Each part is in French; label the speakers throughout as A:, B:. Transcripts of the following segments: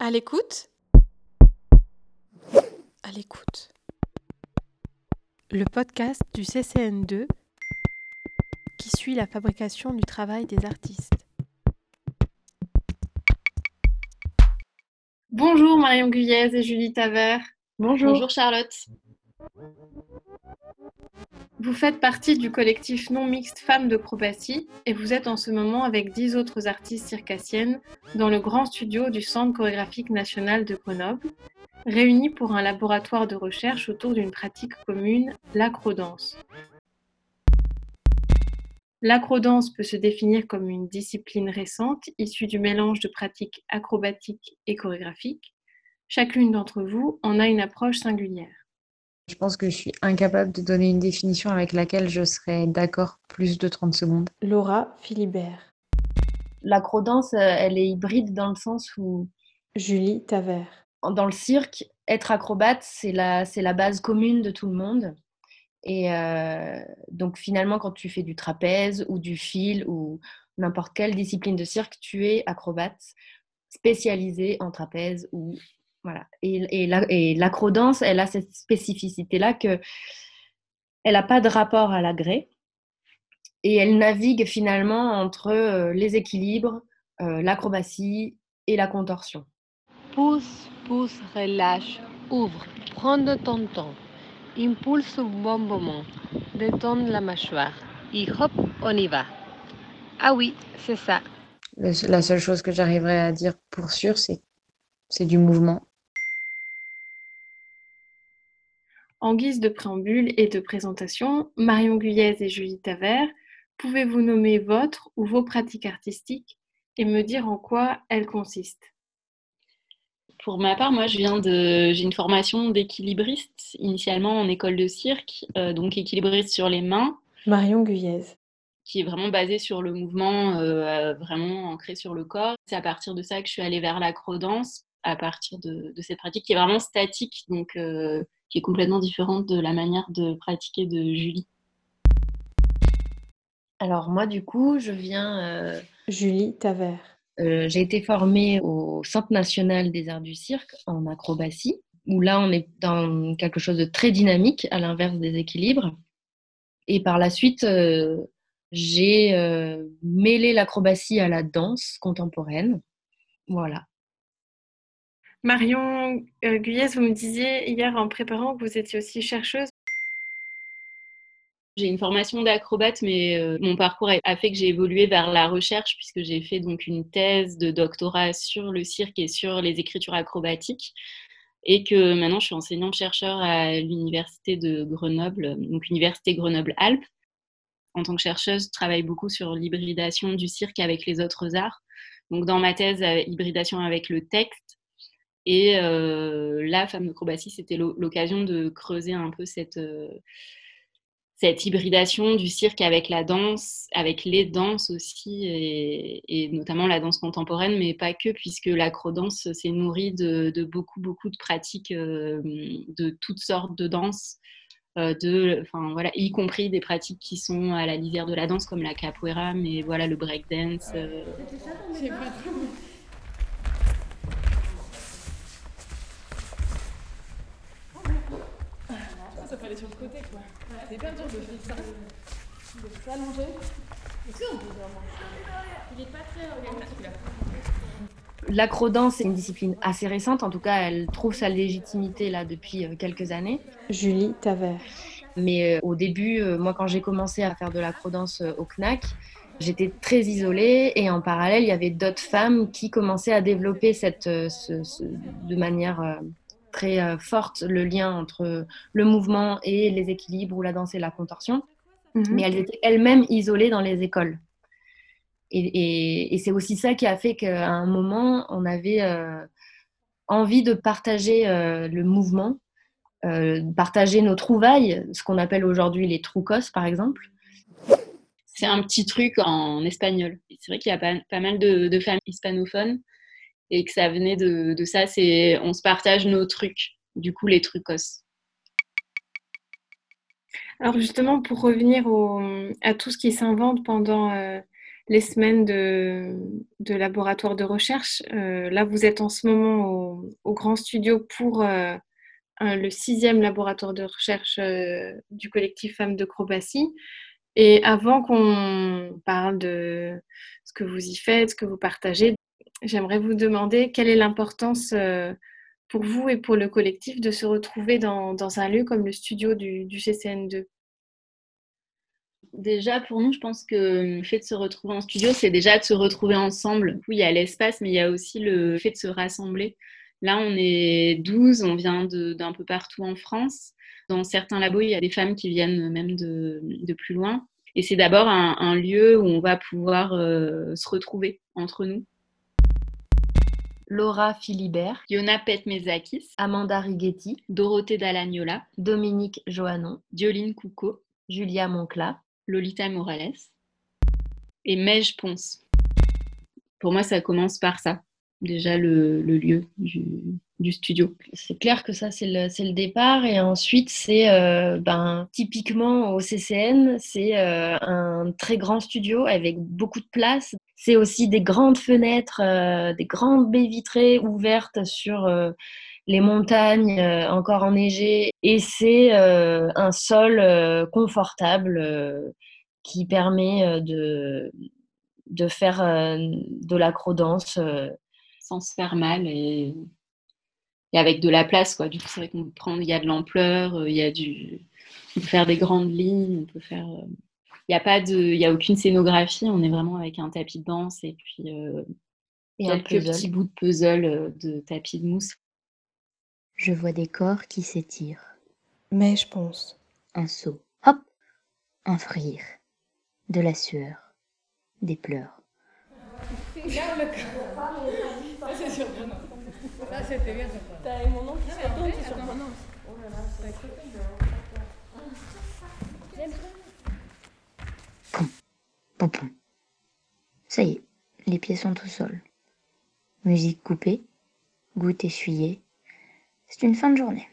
A: À l'écoute À l'écoute. Le podcast du CCN2 qui suit la fabrication du travail des artistes. Bonjour Marion Guyez et Julie Tavert.
B: Bonjour.
C: Bonjour Charlotte.
A: Vous faites partie du collectif non mixte Femmes d'acrobatie et vous êtes en ce moment avec dix autres artistes circassiennes dans le grand studio du Centre chorégraphique national de Grenoble, réunis pour un laboratoire de recherche autour d'une pratique commune, l'acrodance. L'acrodance peut se définir comme une discipline récente issue du mélange de pratiques acrobatiques et chorégraphiques. Chacune d'entre vous en a une approche singulière.
B: Je pense que je suis incapable de donner une définition avec laquelle je serais d'accord plus de 30 secondes.
A: Laura Philibert.
D: L'acrodance, euh, elle est hybride dans le sens où,
A: Julie Tavert.
D: dans le cirque, être acrobate, c'est la, c'est la base commune de tout le monde. Et euh, donc finalement, quand tu fais du trapèze ou du fil ou n'importe quelle discipline de cirque, tu es acrobate spécialisé en trapèze ou voilà. Et, et, la, et l'acrodance, elle a cette spécificité-là que elle n'a pas de rapport à l'agré et elle navigue finalement entre euh, les équilibres, euh, l'acrobatie et la contorsion.
E: Pousse, pousse, relâche, ouvre, prends de ton temps, impulse au bon moment, détends la mâchoire et hop, on y va. Ah oui, c'est ça.
B: La seule chose que j'arriverais à dire pour sûr, c'est c'est du mouvement.
A: En guise de préambule et de présentation, Marion Guyez et Julie Tavert, pouvez-vous nommer votre ou vos pratiques artistiques et me dire en quoi elles consistent?
C: Pour ma part, moi, je viens de, j'ai une formation d'équilibriste initialement en école de cirque, euh, donc équilibriste sur les mains,
A: Marion Guyez.
C: qui est vraiment basée sur le mouvement, euh, vraiment ancré sur le corps. C'est à partir de ça que je suis allée vers l'acrodance, à partir de, de cette pratique qui est vraiment statique, donc euh, qui est complètement différente de la manière de pratiquer de Julie.
D: Alors moi, du coup, je viens... euh,
A: Julie Tavert.
D: euh, j'ai été formée au Centre national des arts du cirque en acrobatie, où là, on est dans quelque chose de très dynamique, à l'inverse des équilibres. Et par la suite, euh, j'ai euh, mêlé l'acrobatie à la danse contemporaine. Voilà.
A: Marion euh, Guyez, vous me disiez hier en préparant que vous étiez aussi chercheuse.
C: J'ai une formation d'acrobate, mais euh, mon parcours a, fait que j'ai évolué vers la recherche puisque j'ai fait donc une thèse de doctorat sur le cirque et sur les écritures acrobatiques et que maintenant je suis enseignante-chercheur à l'université de Grenoble, donc université Grenoble-Alpes. En tant que chercheuse, je travaille beaucoup sur l'hybridation du cirque avec les autres arts. Donc dans ma thèse, euh, hybridation avec le texte. Et euh, là, Femme d'acrobatie, c'était l'o- l'occasion de creuser un peu cette, euh, cette hybridation du cirque avec la danse, avec les danses aussi, et, et notamment la danse contemporaine, mais pas que, puisque l'acrodance s'est nourrie de, de beaucoup, beaucoup de pratiques euh, de toutes sortes de danses, euh, de, enfin, voilà, y compris des pratiques qui sont à la lisière de la danse, comme la capoeira, mais voilà, le breakdance. euh,
F: Ça fallait sur le côté quoi. C'est hyper dur de faire ça. De s'allonger. Est-ce qu'on peut vraiment Il est pas très organique là.
D: L'acrodance, c'est une discipline assez récente, en tout cas, elle trouve sa légitimité là depuis euh, quelques années.
A: Julie Tavert.
D: Mais euh, au début, euh, moi, quand j'ai commencé à faire de l'acrodance euh, au CNAC, j'étais très isolée et en parallèle, il y avait d'autres femmes qui commençaient à développer cette, euh, ce- ce- de manière euh, très euh, forte le lien entre le mouvement et les équilibres ou la danse et la contorsion. Mais elles étaient elles-mêmes isolées dans les écoles. Et, et- et c'est aussi ça qui a fait qu'à un moment, on avait euh, envie de partager euh, le mouvement, euh, partager nos trouvailles, ce qu'on appelle aujourd'hui les trucos, par exemple.
C: C'est un petit truc en espagnol. C'est vrai qu'il y a pas, pas mal de, de femmes hispanophones et que ça venait de, ça. C'est on se partage nos trucs. Du coup, les trucos.
A: Alors justement, pour revenir à tout ce qui s'invente pendant euh, les semaines de, laboratoire de recherche. Euh, là, vous êtes en ce moment au, Grand Studio pour euh, le sixième laboratoire de recherche du collectif Femmes de Crobatie. Et avant qu'on parle de ce que vous y faites, ce que vous partagez, j'aimerais vous demander quelle est l'importance euh, pour vous et pour le collectif de se retrouver dans, un lieu comme le studio du, du CCN2.
C: Déjà, pour nous, je pense que le fait de se retrouver en studio, c'est déjà de se retrouver ensemble. Coup, il y a l'espace, mais il y a aussi le fait de se rassembler. Là, on est 12, on vient d'un peu partout en France. Dans certains labos, il y a des femmes qui viennent même de, plus loin. Et c'est d'abord un, un lieu où on va pouvoir euh, se retrouver entre nous.
D: Laura Philibert,
C: Yona Petmezakis,
D: Amanda Righetti,
C: Dorothée Dallagnola,
D: Dominique Johannon,
C: Dioline Coucault,
D: Julia Moncla,
C: Lolita Morales et Mej Ponce. Pour moi, ça commence par ça, déjà le, le lieu du, du studio.
D: c'est clair que ça, c'est le, c'est le départ. Et ensuite, c'est euh, ben, typiquement au CCN, c'est euh, un très grand studio avec beaucoup de place. C'est aussi des grandes fenêtres, euh, des grandes baies vitrées ouvertes sur euh, les montagnes euh, encore enneigées. Et c'est euh, un sol euh, confortable euh, qui permet euh, de, de faire euh, de l'acrodance. euh,
C: sans se faire mal et, et avec de la place quoi. Du coup, c'est vrai qu'on peut prendre, il y a de l'ampleur, euh, il y a du, on peut faire des grandes lignes, on peut faire. euh, Il n'y a pas de, il y a aucune scénographie. On est vraiment avec un tapis de danse et puis euh,
D: et
C: quelques petits bouts de puzzle de tapis de mousse.
G: Je vois des corps qui s'étirent.
H: Mais je pense.
G: Un saut. Hop Un rire. De la sueur. Des pleurs.
F: Ça, c'était bien surprenant. T'as mon nom qui se retourne, c'est surprenant. Oh là là, c'est
G: Pom pom. Ça y est, les pieds sont au sol. Musique coupée. Goutte essuyée. C'est une fin de journée.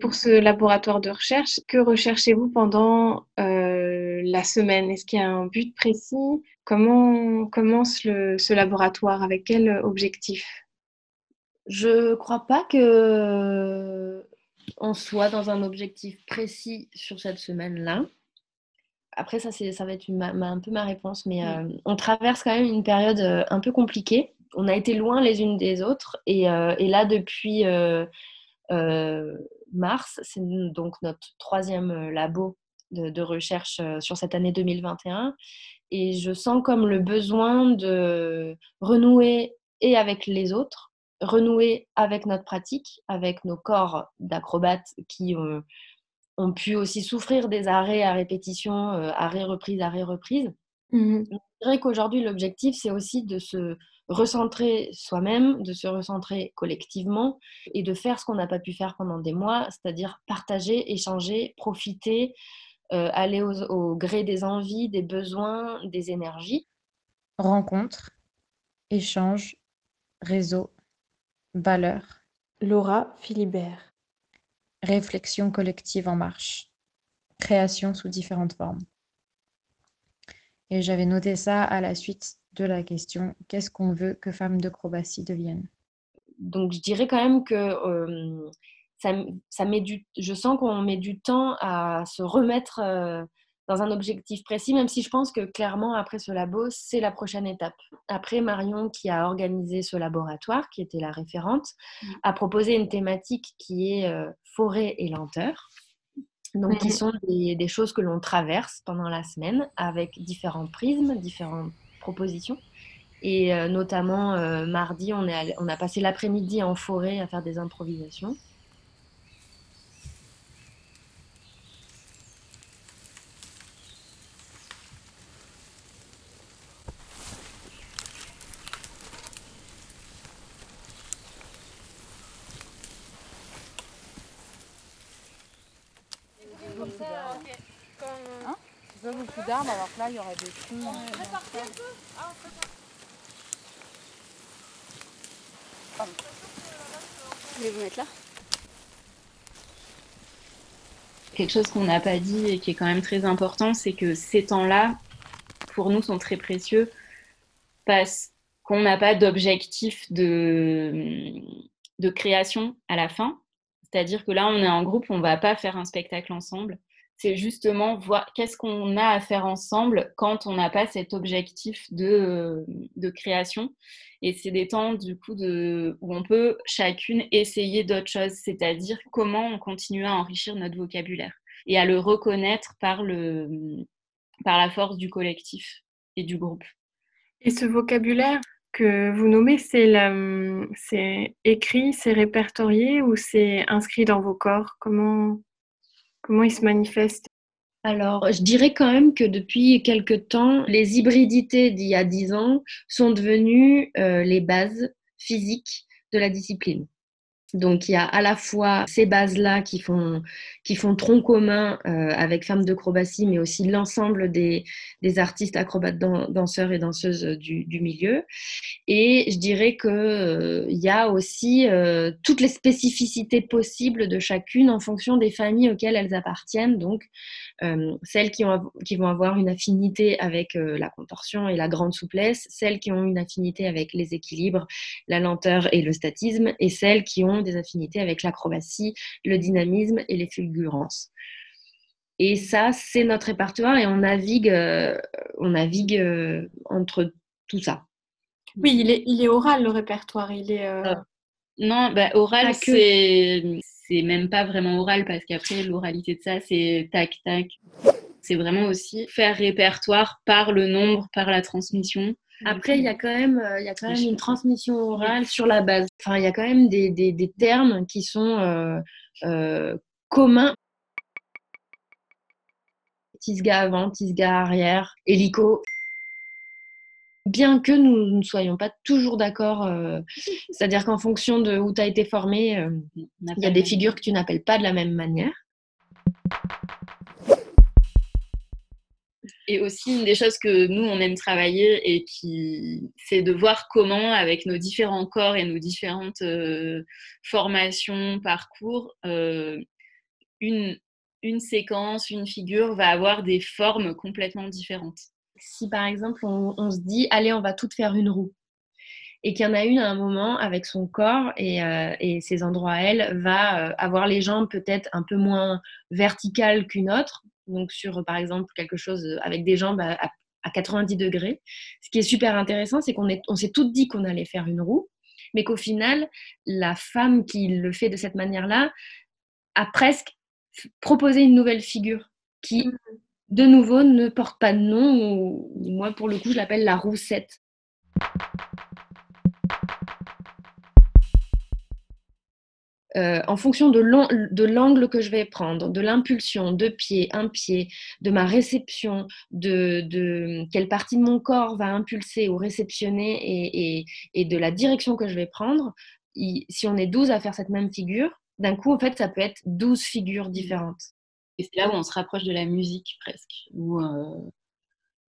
A: Pour ce laboratoire de recherche, que recherchez-vous pendant euh, la semaine? Est-ce qu'il y a un but précis? Comment commence le, ce laboratoire? Avec quel objectif?
D: Je crois pas que on soit dans un objectif précis sur cette semaine-là. Après, ça, c'est, ça va être une- ma- ma- un peu ma réponse, mais euh, on traverse quand même une période euh, un peu compliquée. On a été loin les unes des autres, et, euh, et là, depuis mars, c'est donc notre troisième labo de, de recherche euh, sur cette année 2021, et je sens comme le besoin de renouer et avec les autres, renouer avec notre pratique, avec nos corps d'acrobates qui ont pu aussi souffrir des arrêts à répétition, euh, arrêt reprise, arrêt reprise.
A: Mhm.
D: Je dirais qu'aujourd'hui, l'objectif, c'est aussi de se recentrer soi-même, de se recentrer collectivement et de faire ce qu'on n'a pas pu faire pendant des mois, c'est-à-dire partager, échanger, profiter, aller au, au gré des envies, des besoins, des énergies.
B: Rencontre, échange, réseau, valeur,
H: Laura Philibert.
B: réflexion collective en marche, création sous différentes formes. Et j'avais noté ça à la suite de la question qu'est-ce qu'on veut que Femmes de Crobatie deviennent
D: Donc, je dirais quand même que euh, ça, met du, je sens qu'on met du temps à se remettre euh, dans un objectif précis, même si je pense que clairement, après ce labo, c'est la prochaine étape. Après, Marion, qui a organisé ce laboratoire, qui était la référente, a proposé une thématique qui est euh, forêt et lenteur. Donc, qui
A: Mhm.
D: sont des, des choses que l'on traverse pendant la semaine avec différents prismes, différentes propositions. Et euh, notamment, euh, mardi, on, est allé- on a passé l'après-midi en forêt à faire des improvisations.
F: C'est pas beaucoup d'arbres, alors que là, il y aurait des troncs. Je vais vous mettre là.
C: Quelque chose qu'on n'a pas dit et qui est quand même très important, c'est que ces temps-là, pour nous, sont très précieux parce qu'on n'a pas d'objectif de, de création à la fin. C'est-à-dire que là, on est en groupe, on ne va pas faire un spectacle ensemble. C'est justement voir qu'est-ce qu'on a à faire ensemble quand on n'a pas cet objectif de, de création. Et c'est des temps du coup de, où on peut chacune essayer d'autres choses, c'est-à-dire comment on continue à enrichir notre vocabulaire et à le reconnaître par, le, par la force du collectif et du groupe.
A: Et ce vocabulaire que vous nommez, c'est écrit, c'est répertorié ou c'est inscrit dans vos corps? Comment, comment il se manifeste
D: alors, je dirais quand même que depuis quelque temps, les hybridités d'il y a dix ans sont devenues euh, les bases physiques de la discipline. Donc il y a à la fois ces bases-là qui font, qui font tronc commun euh, avec Femmes d'acrobatie, mais aussi l'ensemble des, artistes acrobates danseurs et danseuses du, du, milieu. Et je dirais qu'il euh, y a aussi euh, toutes les spécificités possibles de chacune en fonction des familles auxquelles elles appartiennent. Donc celles qui, ont, qui, vont avoir une affinité avec la contorsion et la grande souplesse, celles qui ont une affinité avec les équilibres, la lenteur et le statisme, et celles qui ont des affinités avec l'acrobatie, le dynamisme et les fulgurances. Et ça, c'est notre répertoire et on navigue, euh, on navigue euh, entre tout ça.
A: Oui, il est, il est oral le répertoire. Il est, euh,
C: ah. Non, bah, oral, c'est c'est même pas vraiment oral parce qu'après l'oralité de ça, c'est tac tac. C'est vraiment aussi faire répertoire par le nombre, par la transmission.
D: Après, il y a quand même, euh, il y a quand même une transmission orale sur la base. Enfin, il y a quand même des, des, des termes qui sont euh, euh, communs. Tisga avant, tisga arrière, hélico. Bien que nous ne soyons pas toujours d'accord, c'est-à-dire qu'en fonction de où tu as été formé, il y a des figures que tu n'appelles pas de la même manière.
C: Et aussi, une des choses que nous, on aime travailler et qui, c'est de voir comment, avec nos différents corps et nos différentes euh, formations, parcours, euh, une, une séquence, une figure va avoir des formes complètement différentes.
D: Si par exemple, on, se dit, allez, on va toutes faire une roue, et qu'il y en a une à un moment avec son corps et, euh, ses endroits à elle, va avoir les jambes peut-être un peu moins verticales qu'une autre, donc sur par exemple quelque chose avec des jambes à, 90 degrés. Ce qui est super intéressant, c'est qu'on on s'est toutes dit qu'on allait faire une roue, mais qu'au final, la femme qui le fait de cette manière-là a presque proposé une nouvelle figure qui, mmh. De nouveau, ne porte pas de nom. Moi, pour le coup, je l'appelle la roussette. Euh, en fonction de l'angle que je vais prendre, de l'impulsion, de pied, un pied, de ma réception, de, quelle partie de mon corps va impulser ou réceptionner et, de la direction que je vais prendre, si on est 12 à faire cette même figure, d'un coup, en fait, ça peut être 12 figures différentes.
C: Et c'est là où on se rapproche de la musique presque, où, euh,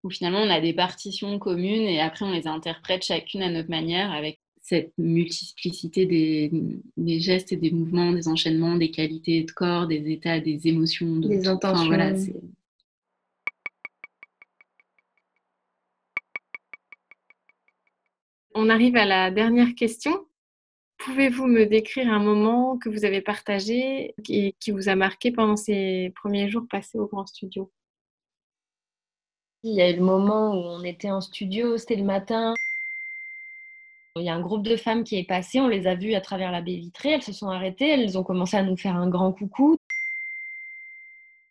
C: où finalement on a des partitions communes et après on les interprète chacune à notre manière avec cette multiplicité des, des, gestes et des mouvements, des enchaînements, des qualités de corps, des états, des émotions,
D: des intentions. voilà,
A: On arrive à la dernière question. Pouvez-vous me décrire un moment que vous avez partagé et qui vous a marqué pendant ces premiers jours passés au grand studio?
D: Il y a eu le moment où on était en studio, c'était le matin. Il y a un groupe de femmes qui est passé, on les a vues à travers la baie vitrée, elles se sont arrêtées, elles ont commencé à nous faire un grand coucou.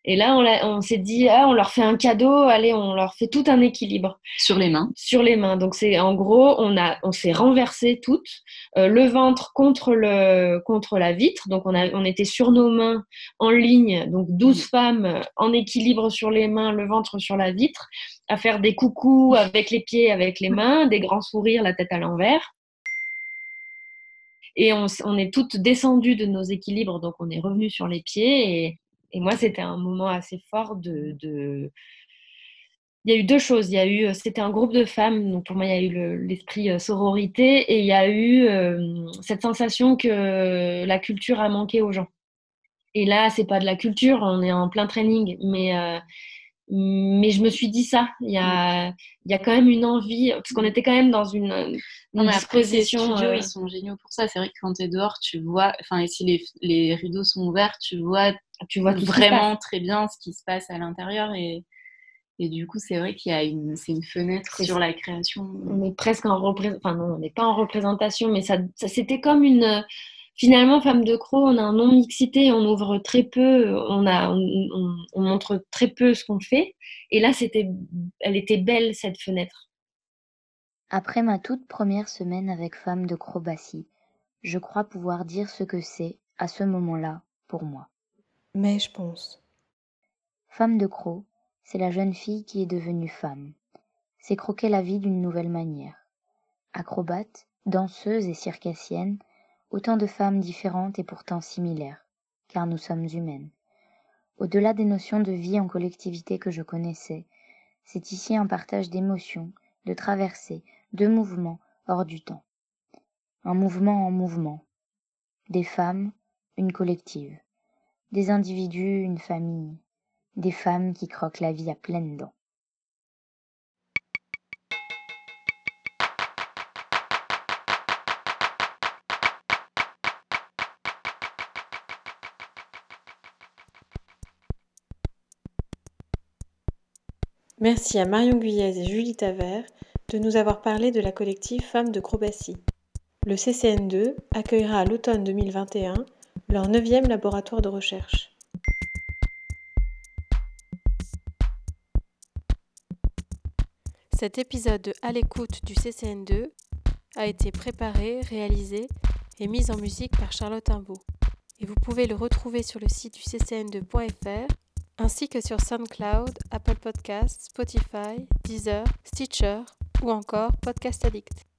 D: Et là, on, s'est dit, ah, on leur fait un cadeau, allez, on leur fait tout un équilibre.
C: Sur les mains.
D: Sur les mains. Donc, c'est en gros, on, a, on s'est renversé toutes, euh, le ventre contre, le, contre la vitre. Donc, on, a, on était sur nos mains en ligne, donc 12 femmes en équilibre sur les mains, le ventre sur la vitre à faire des coucous avec les pieds, avec les mains, des grands sourires, la tête à l'envers. Et on, est toutes descendues de nos équilibres, donc on est revenu sur les pieds. Et, moi, c'était un moment assez fort de, Il y a eu deux choses. Il y a eu, c'était un groupe de femmes, donc pour moi, il y a eu l'esprit euh, sororité, et il y a eu euh, cette sensation que la culture a manqué aux gens. Et là, c'est pas de la culture, on est en plein training, mais euh, mais je me suis dit ça. Il y a, il y a quand même une envie, parce qu'on était quand même dans une, une disposition. euh,
C: ils sont géniaux pour ça. C'est vrai que quand tu es dehors, tu vois, enfin, et si les, les rideaux sont ouverts, tu vois
D: tu vois
C: vraiment très bien ce qui se passe à l'intérieur. Et, et du coup, c'est vrai qu'il y a une, c'est une fenêtre sur la création.
D: on est presque en représentation, enfin non, on n'est pas en représentation, mais ça, ça c'était comme une. Finalement, Femme de Croc, on a un non-mixité, on ouvre très peu, on, a, on, on- on montre très peu ce qu'on fait. Et là, c'était, elle était belle, cette fenêtre.
G: Après ma toute première semaine avec Femme de Crobatie, je crois pouvoir dire ce que c'est, à ce moment-là, pour moi.
H: Mais je pense.
G: Femme de Croc, c'est la jeune fille qui est devenue femme. C'est croquer la vie d'une nouvelle manière. Acrobate, danseuse et circassienne, autant de femmes différentes et pourtant similaires, car nous sommes humaines. Au-delà des notions de vie en collectivité que je connaissais, c'est ici un partage d'émotions, de traversées, de mouvements hors du temps. Un mouvement en mouvement. Des femmes, une collective. Des individus, une famille. Des femmes qui croquent la vie à pleines dents.
H: Merci à Marion Guyez et Julie Tavert de nous avoir parlé de la collective Femmes de Crobatie. Le CCN2 accueillera l'automne 2021 leur neuvième laboratoire de recherche. Cet épisode de À l'écoute du CCN2 a été préparé, réalisé et mis en musique par Charlotte Imbeau. Et vous pouvez le retrouver sur le site du ccn2.fr ainsi que sur SoundCloud, Apple Podcasts, Spotify, Deezer, Stitcher ou encore Podcast Addict.